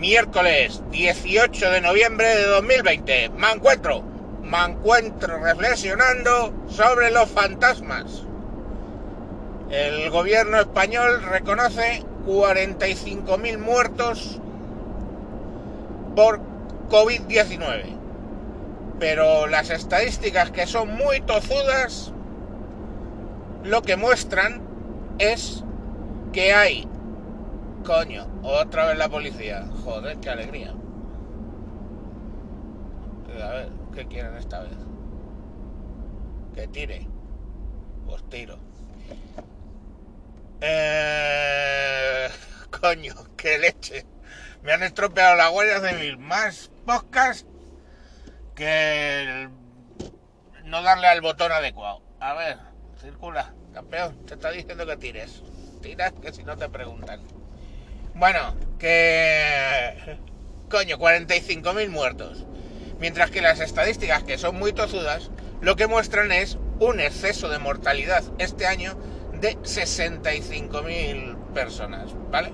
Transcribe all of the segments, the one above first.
Miércoles 18 de noviembre de 2020. Me encuentro, me encuentro reflexionando sobre los fantasmas. El gobierno español reconoce 45.000 muertos por COVID-19. Pero las estadísticas que son muy tozudas lo que muestran es que hay... Coño, otra vez la policía. Joder, qué alegría. A ver, ¿qué quieren esta vez? Que tire. Pues tiro. Eh... Coño, qué leche. Me han estropeado la de mil más podcasts que el no darle al botón adecuado. A ver, circula, campeón, te está diciendo que tires. Tiras que si no te preguntan. Bueno, que... Coño, 45.000 muertos. Mientras que las estadísticas, que son muy tozudas, lo que muestran es un exceso de mortalidad este año de 65.000 personas, ¿vale?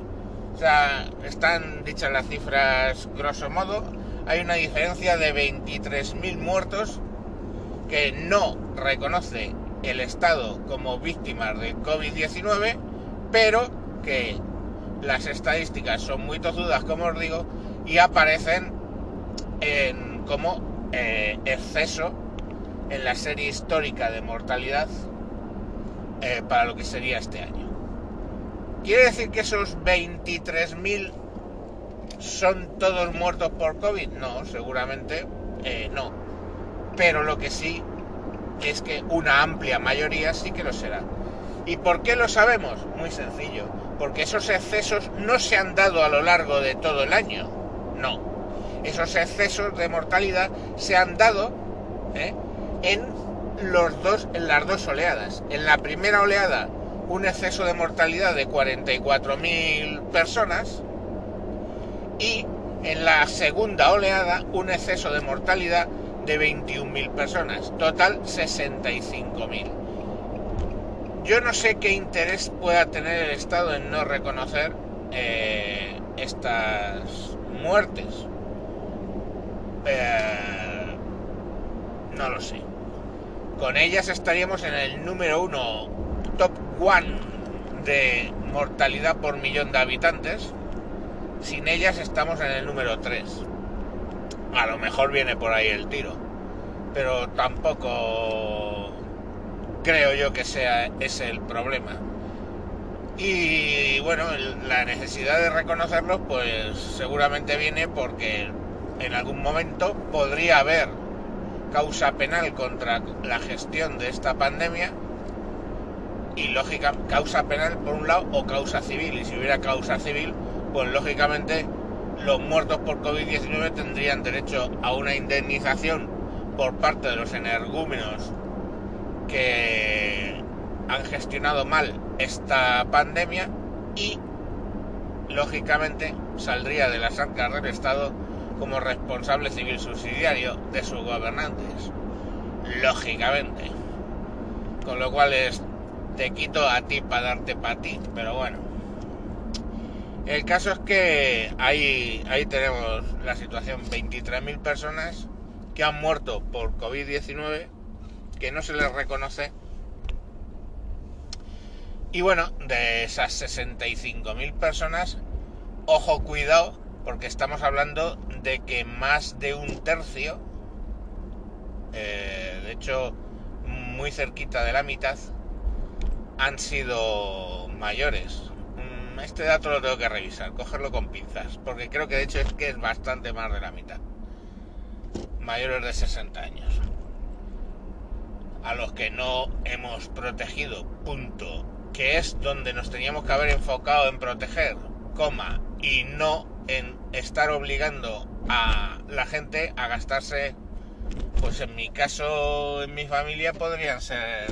O sea, están dichas las cifras grosso modo. Hay una diferencia de 23.000 muertos que no reconoce el Estado como víctimas del COVID-19, pero que las estadísticas son muy tozudas, como os digo, y aparecen en, como eh, exceso en la serie histórica de mortalidad eh, para lo que sería este año. ¿Quiere decir que esos 23.000 son todos muertos por COVID? No, seguramente eh, no. Pero lo que sí es que una amplia mayoría sí que lo será. ¿Y por qué lo sabemos? Muy sencillo. Porque esos excesos no se han dado a lo largo de todo el año. No. Esos excesos de mortalidad se han dado ¿eh? en, los dos, en las dos oleadas. En la primera oleada, un exceso de mortalidad de 44.000 personas. Y en la segunda oleada, un exceso de mortalidad de 21.000 personas. Total, 65.000. Yo no sé qué interés pueda tener el Estado en no reconocer eh, estas muertes. Eh, no lo sé. Con ellas estaríamos en el número uno, top one de mortalidad por millón de habitantes. Sin ellas estamos en el número 3. A lo mejor viene por ahí el tiro. Pero tampoco creo yo que sea ese el problema. Y bueno, la necesidad de reconocerlos pues seguramente viene porque en algún momento podría haber causa penal contra la gestión de esta pandemia y lógica causa penal por un lado o causa civil y si hubiera causa civil pues lógicamente los muertos por COVID-19 tendrían derecho a una indemnización por parte de los energúmenos que han gestionado mal esta pandemia y lógicamente saldría de las arcas del Estado como responsable civil subsidiario de sus gobernantes. Lógicamente. Con lo cual es, te quito a ti para darte para ti, pero bueno. El caso es que ahí, ahí tenemos la situación, 23.000 personas que han muerto por COVID-19 que no se les reconoce. Y bueno, de esas 65.000 personas, ojo cuidado, porque estamos hablando de que más de un tercio, eh, de hecho muy cerquita de la mitad, han sido mayores. Mm, este dato lo tengo que revisar, cogerlo con pinzas, porque creo que de hecho es que es bastante más de la mitad. Mayores de 60 años a los que no hemos protegido, punto, que es donde nos teníamos que haber enfocado en proteger, coma, y no en estar obligando a la gente a gastarse, pues en mi caso, en mi familia podrían ser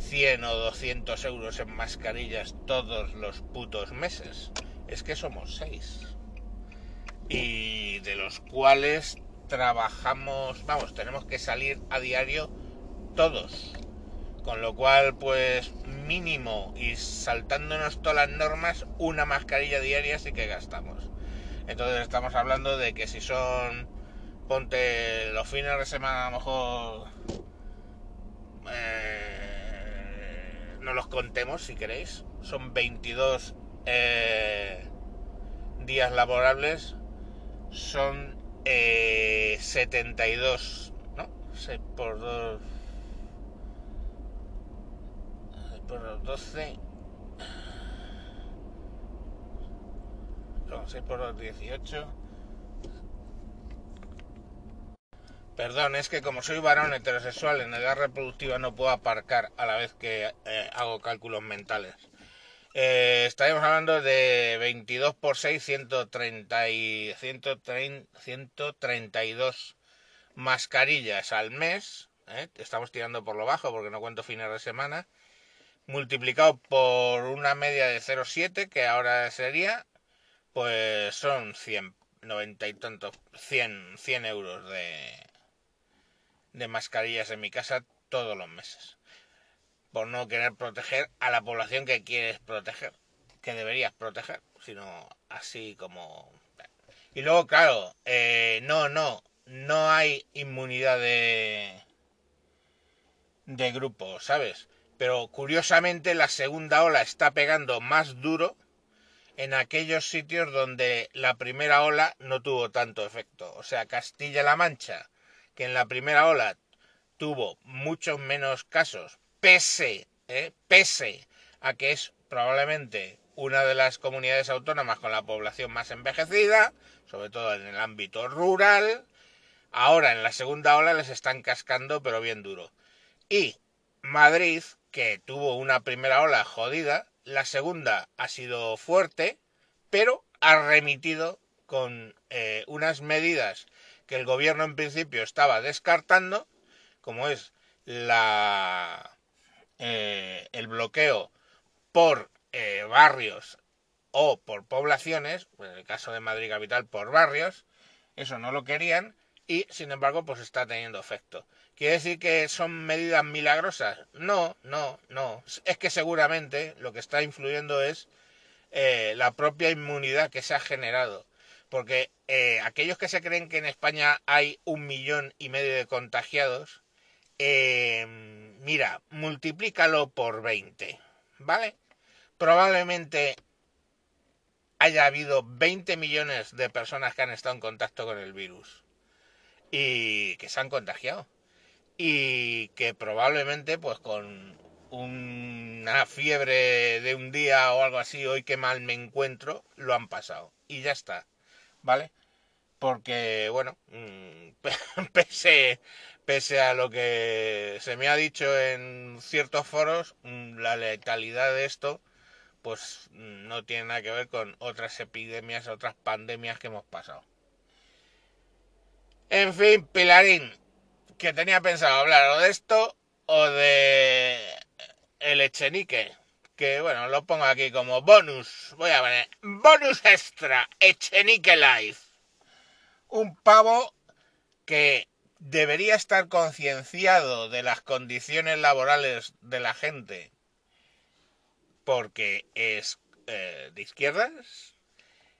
100 o 200 euros en mascarillas todos los putos meses. Es que somos seis. Y de los cuales trabajamos, vamos, tenemos que salir a diario todos. Con lo cual, pues mínimo y saltándonos todas las normas, una mascarilla diaria sí que gastamos. Entonces estamos hablando de que si son, ponte los fines de semana a lo mejor, eh, no los contemos si queréis, son 22 eh, días laborables, son 72, ¿no? 6 por 2 por los 12. No, 6 por los 18. Perdón, es que como soy varón heterosexual en edad reproductiva no puedo aparcar a la vez que eh, hago cálculos mentales. Eh, estaríamos hablando de 22 por 6, 130 y 130, 132 mascarillas al mes. ¿eh? Estamos tirando por lo bajo porque no cuento fines de semana multiplicado por una media de 0,7 que ahora sería, pues son 100, 90 y tantos, 100, 100 euros de, de mascarillas en mi casa todos los meses. Por no querer proteger a la población que quieres proteger, que deberías proteger, sino así como... Y luego, claro, eh, no, no, no hay inmunidad de, de grupo, ¿sabes? Pero curiosamente la segunda ola está pegando más duro en aquellos sitios donde la primera ola no tuvo tanto efecto. O sea, Castilla-La Mancha, que en la primera ola tuvo muchos menos casos, pese, ¿eh? pese a que es probablemente una de las comunidades autónomas con la población más envejecida, sobre todo en el ámbito rural, ahora en la segunda ola les están cascando pero bien duro. Y Madrid, que tuvo una primera ola jodida, la segunda ha sido fuerte, pero ha remitido con eh, unas medidas que el gobierno en principio estaba descartando, como es la eh, el bloqueo por eh, barrios o por poblaciones, en el caso de Madrid capital por barrios, eso no lo querían y sin embargo pues está teniendo efecto. ¿Quiere decir que son medidas milagrosas? No, no, no. Es que seguramente lo que está influyendo es eh, la propia inmunidad que se ha generado. Porque eh, aquellos que se creen que en España hay un millón y medio de contagiados, eh, mira, multiplícalo por 20, ¿vale? Probablemente haya habido 20 millones de personas que han estado en contacto con el virus y que se han contagiado y que probablemente pues con una fiebre de un día o algo así, hoy que mal me encuentro, lo han pasado. Y ya está, ¿vale? Porque, bueno, mm, pese, pese a lo que se me ha dicho en ciertos foros, mm, la letalidad de esto, pues no tiene nada que ver con otras epidemias, otras pandemias que hemos pasado. En fin, Pilarín, que tenía pensado hablar o de esto o de el Echenique. Que bueno, lo pongo aquí como bonus. Voy a poner bonus extra, Echenique Live. Un pavo que debería estar concienciado de las condiciones laborales de la gente porque es eh, de izquierdas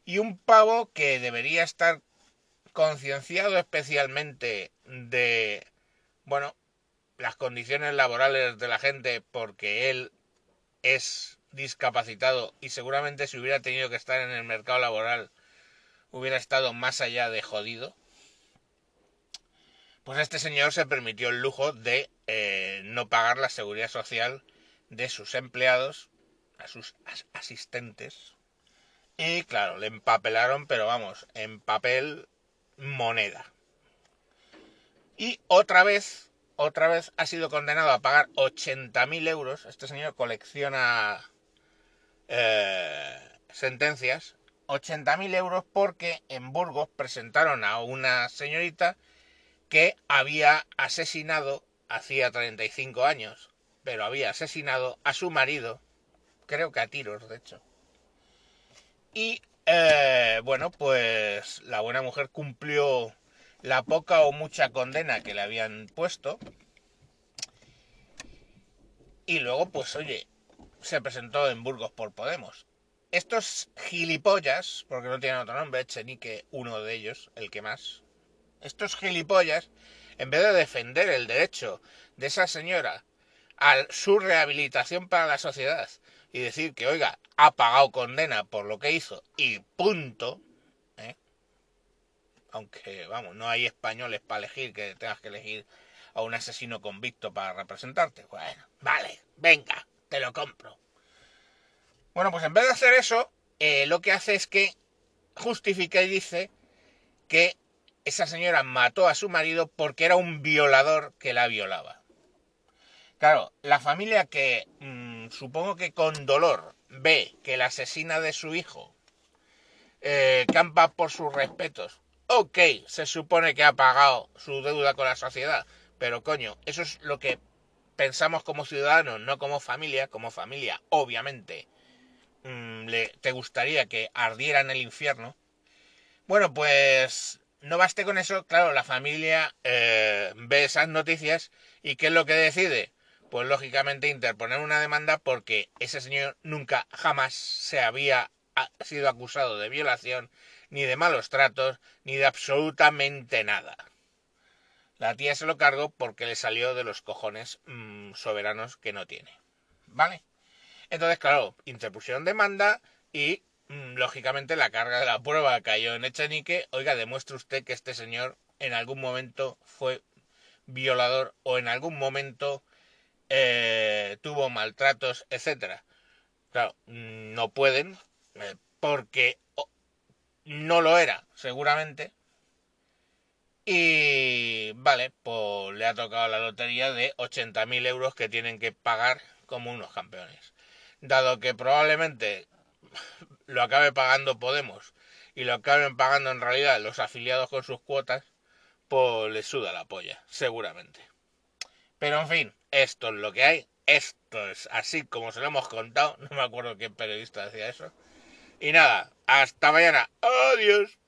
y un pavo que debería estar concienciado especialmente de, bueno, las condiciones laborales de la gente porque él es discapacitado y seguramente si hubiera tenido que estar en el mercado laboral hubiera estado más allá de jodido, pues este señor se permitió el lujo de eh, no pagar la seguridad social de sus empleados, a sus asistentes, y claro, le empapelaron, pero vamos, en papel moneda. Y otra vez, otra vez ha sido condenado a pagar 80.000 euros. Este señor colecciona eh, sentencias. 80.000 euros porque en Burgos presentaron a una señorita que había asesinado hacía 35 años, pero había asesinado a su marido, creo que a tiros, de hecho. Y eh, bueno, pues la buena mujer cumplió la poca o mucha condena que le habían puesto. Y luego, pues oye, se presentó en Burgos por Podemos. estos gilipollas, porque no tienen otro nombre, Echenique, uno de ellos, el que más, estos gilipollas, en vez de defender el derecho de esa señora a su rehabilitación para la sociedad y decir que, oiga, ha pagado condena por lo que hizo y punto, ¿eh? aunque, vamos, no hay españoles para elegir que tengas que elegir a un asesino convicto para representarte. Bueno, vale, venga, te lo compro. Bueno, pues en vez de hacer eso, eh, lo que hace es que justifica y dice que esa señora mató a su marido porque era un violador que la violaba. Claro, la familia que mm, supongo que con dolor ve que la asesina de su hijo eh, campa por sus respetos. Ok, se supone que ha pagado su deuda con la sociedad, pero coño, eso es lo que pensamos como ciudadanos, no como familia. Como familia, obviamente, mm, le, te gustaría que ardiera en el infierno. Bueno, pues no baste con eso, claro, la familia eh, ve esas noticias y ¿qué es lo que decide? Pues lógicamente interponer una demanda porque ese señor nunca jamás se había sido acusado de violación, ni de malos tratos, ni de absolutamente nada. La tía se lo cargó porque le salió de los cojones mm, soberanos que no tiene. ¿Vale? Entonces, claro, interpusieron demanda y, mm, lógicamente, la carga de la prueba cayó en Echenique. Oiga, demuestre usted que este señor en algún momento fue violador o en algún momento eh, tuvo maltratos, etcétera. Claro, no pueden eh, porque no lo era, seguramente. Y vale, pues le ha tocado la lotería de 80.000 euros que tienen que pagar como unos campeones. Dado que probablemente lo acabe pagando Podemos y lo acaben pagando en realidad los afiliados con sus cuotas, pues le suda la polla, seguramente. Pero en fin, esto es lo que hay, esto es así como se lo hemos contado, no me acuerdo qué periodista decía eso. Y nada, hasta mañana, adiós.